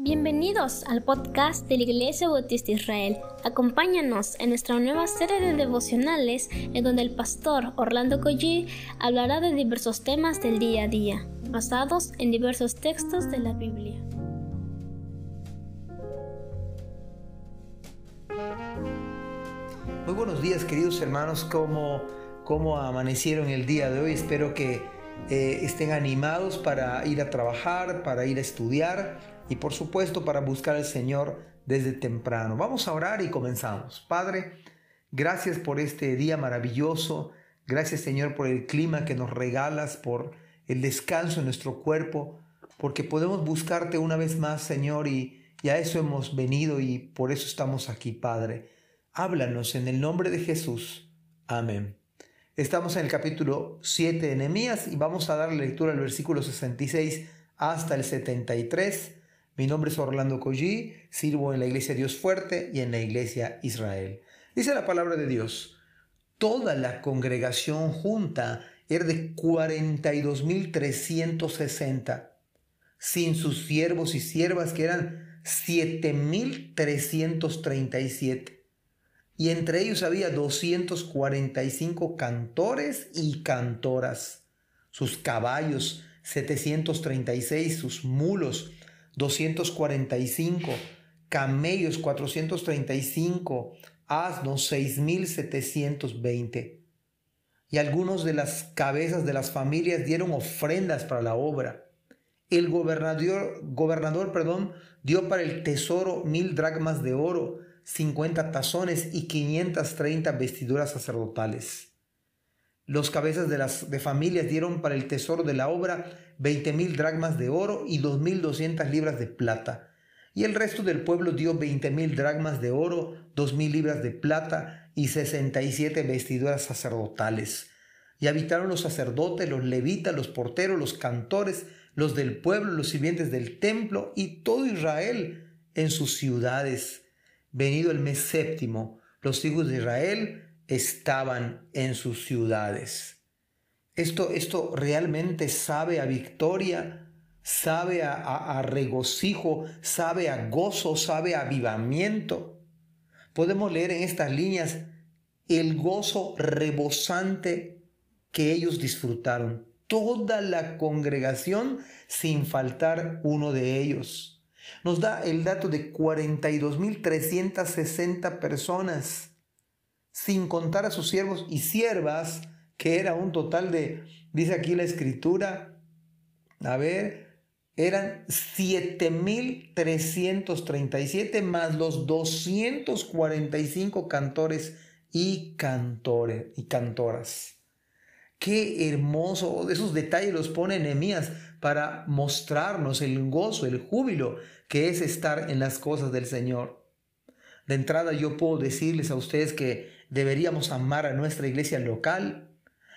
Bienvenidos al podcast de la Iglesia Bautista Israel. Acompáñanos en nuestra nueva serie de devocionales en donde el pastor Orlando Collie hablará de diversos temas del día a día, basados en diversos textos de la Biblia. Muy buenos días queridos hermanos, ¿cómo, cómo amanecieron el día de hoy? Espero que eh, estén animados para ir a trabajar, para ir a estudiar y por supuesto para buscar al Señor desde temprano. Vamos a orar y comenzamos. Padre, gracias por este día maravilloso. Gracias Señor por el clima que nos regalas, por el descanso en nuestro cuerpo, porque podemos buscarte una vez más Señor y, y a eso hemos venido y por eso estamos aquí Padre. Háblanos en el nombre de Jesús. Amén. Estamos en el capítulo 7 de Nehemías y vamos a dar lectura al versículo 66 hasta el 73 mi nombre es Orlando Collí, sirvo en la Iglesia Dios Fuerte y en la Iglesia Israel. Dice la palabra de Dios, toda la congregación junta era de 42.360, sin sus siervos y siervas que eran 7.337. Y entre ellos había 245 cantores y cantoras, sus caballos 736, sus mulos 245, camellos 435, asnos 6720. Y algunos de las cabezas de las familias dieron ofrendas para la obra. El gobernador, gobernador perdón, dio para el tesoro mil dracmas de oro, 50 tazones y 530 vestiduras sacerdotales. Los cabezas de las de familias dieron para el tesoro de la obra veinte mil dracmas de oro y dos mil doscientas libras de plata. Y el resto del pueblo dio veinte mil dracmas de oro, dos mil libras de plata y sesenta y siete vestiduras sacerdotales. Y habitaron los sacerdotes, los levitas, los porteros, los cantores, los del pueblo, los sirvientes del templo y todo Israel en sus ciudades. Venido el mes séptimo, los hijos de Israel estaban en sus ciudades. Esto, esto realmente sabe a victoria, sabe a, regocijo, sabe a gozo, sabe a avivamiento. Podemos leer en estas líneas el gozo rebosante que ellos disfrutaron. Toda la congregación sin faltar uno de ellos. Nos da el dato de 42.360 personas sin contar a sus siervos y siervas, que era un total de, dice aquí la escritura, a ver, eran 7.337 más los 245 cantores y cantores y cantoras. Qué hermoso, esos detalles los pone Nehemías para mostrarnos el gozo, el júbilo que es estar en las cosas del Señor. De entrada yo puedo decirles a ustedes que deberíamos amar a nuestra iglesia local,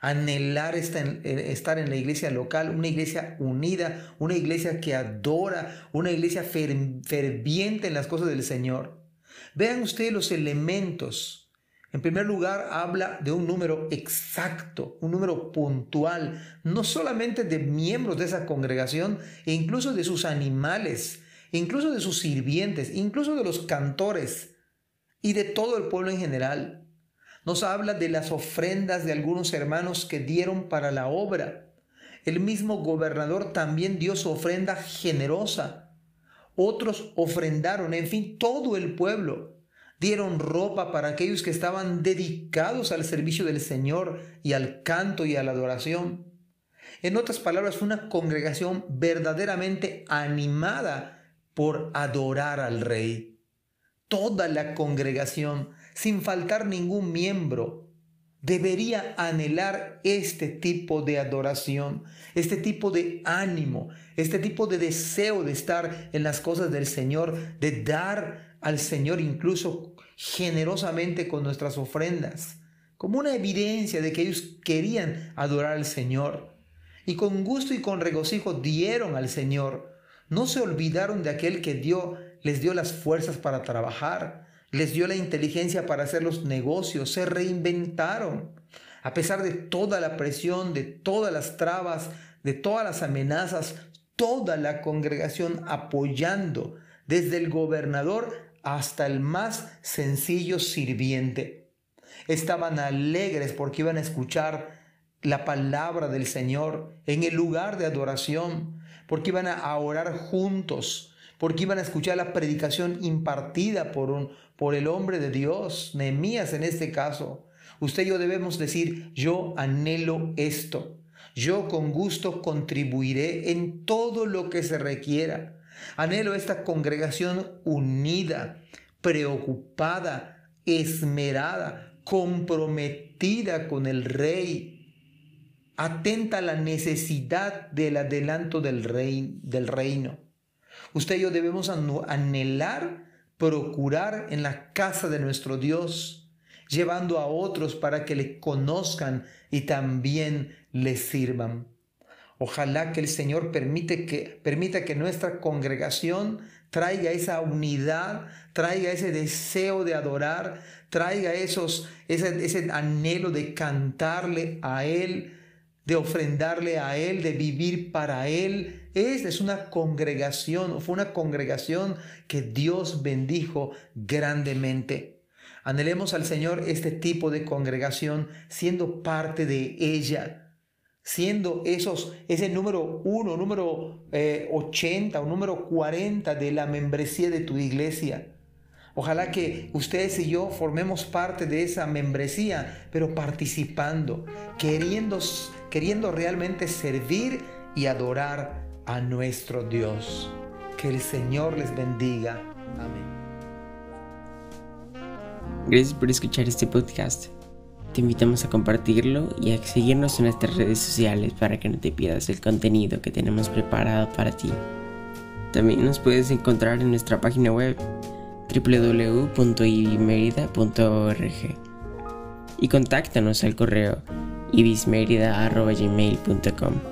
anhelar estar en la iglesia local, una iglesia unida, una iglesia que adora, una iglesia ferviente en las cosas del Señor. Vean ustedes los elementos. En primer lugar, habla de un número exacto, un número puntual, no solamente de miembros de esa congregación, e incluso de sus animales, incluso de sus sirvientes, incluso de los cantores y de todo el pueblo en general. Nos habla de las ofrendas de algunos hermanos que dieron para la obra. El mismo gobernador también dio su ofrenda generosa. Otros ofrendaron, en fin, todo el pueblo. Dieron ropa para aquellos que estaban dedicados al servicio del Señor y al canto y a la adoración. En otras palabras, una congregación verdaderamente animada por adorar al Rey. Toda la congregación sin faltar ningún miembro, debería anhelar este tipo de adoración, este tipo de ánimo, este tipo de deseo de estar en las cosas del Señor, de dar al Señor incluso generosamente con nuestras ofrendas, como una evidencia de que ellos querían adorar al Señor. Y con gusto y con regocijo dieron al Señor. No se olvidaron de aquel que dio, les dio las fuerzas para trabajar, les dio la inteligencia para hacer los negocios, se reinventaron. A pesar de toda la presión, de todas las trabas, de todas las amenazas, toda la congregación apoyando, desde el gobernador hasta el más sencillo sirviente. Estaban alegres porque iban a escuchar la palabra del Señor en el lugar de adoración, porque iban a orar juntos, porque iban a escuchar la predicación impartida por, un, por el hombre de Dios, Nehemías en este caso. Usted y yo debemos decir, yo anhelo esto. Yo con gusto contribuiré en todo lo que se requiera. Anhelo esta congregación unida, preocupada, esmerada, comprometida con el Rey, atenta a la necesidad del adelanto del, reino. Usted y yo debemos anhelar, procurar en la casa de nuestro Dios, llevando a otros para que le conozcan y también le sirvan. Ojalá que el Señor permite que, permita que nuestra congregación traiga esa unidad, traiga ese deseo de adorar, traiga esos, ese, ese anhelo de cantarle a Él, de ofrendarle a Él, de vivir para Él. Esta es una congregación, fue una congregación que Dios bendijo grandemente. Anhelemos al Señor este tipo de congregación, siendo parte de ella, siendo esos, ese número uno, número 80 eh, o número 40 de la membresía de tu iglesia. Ojalá que ustedes y yo formemos parte de esa membresía, pero participando, queriendo, queriendo realmente servir y adorar a nuestro Dios. Que el Señor les bendiga. Amén. Gracias por escuchar este podcast. Te invitamos a compartirlo y a seguirnos en nuestras redes sociales para que no te pierdas el contenido que tenemos preparado para ti. También nos puedes encontrar en nuestra página web www.ibismerida.org y contáctanos al correo ibismerida.gmail.com.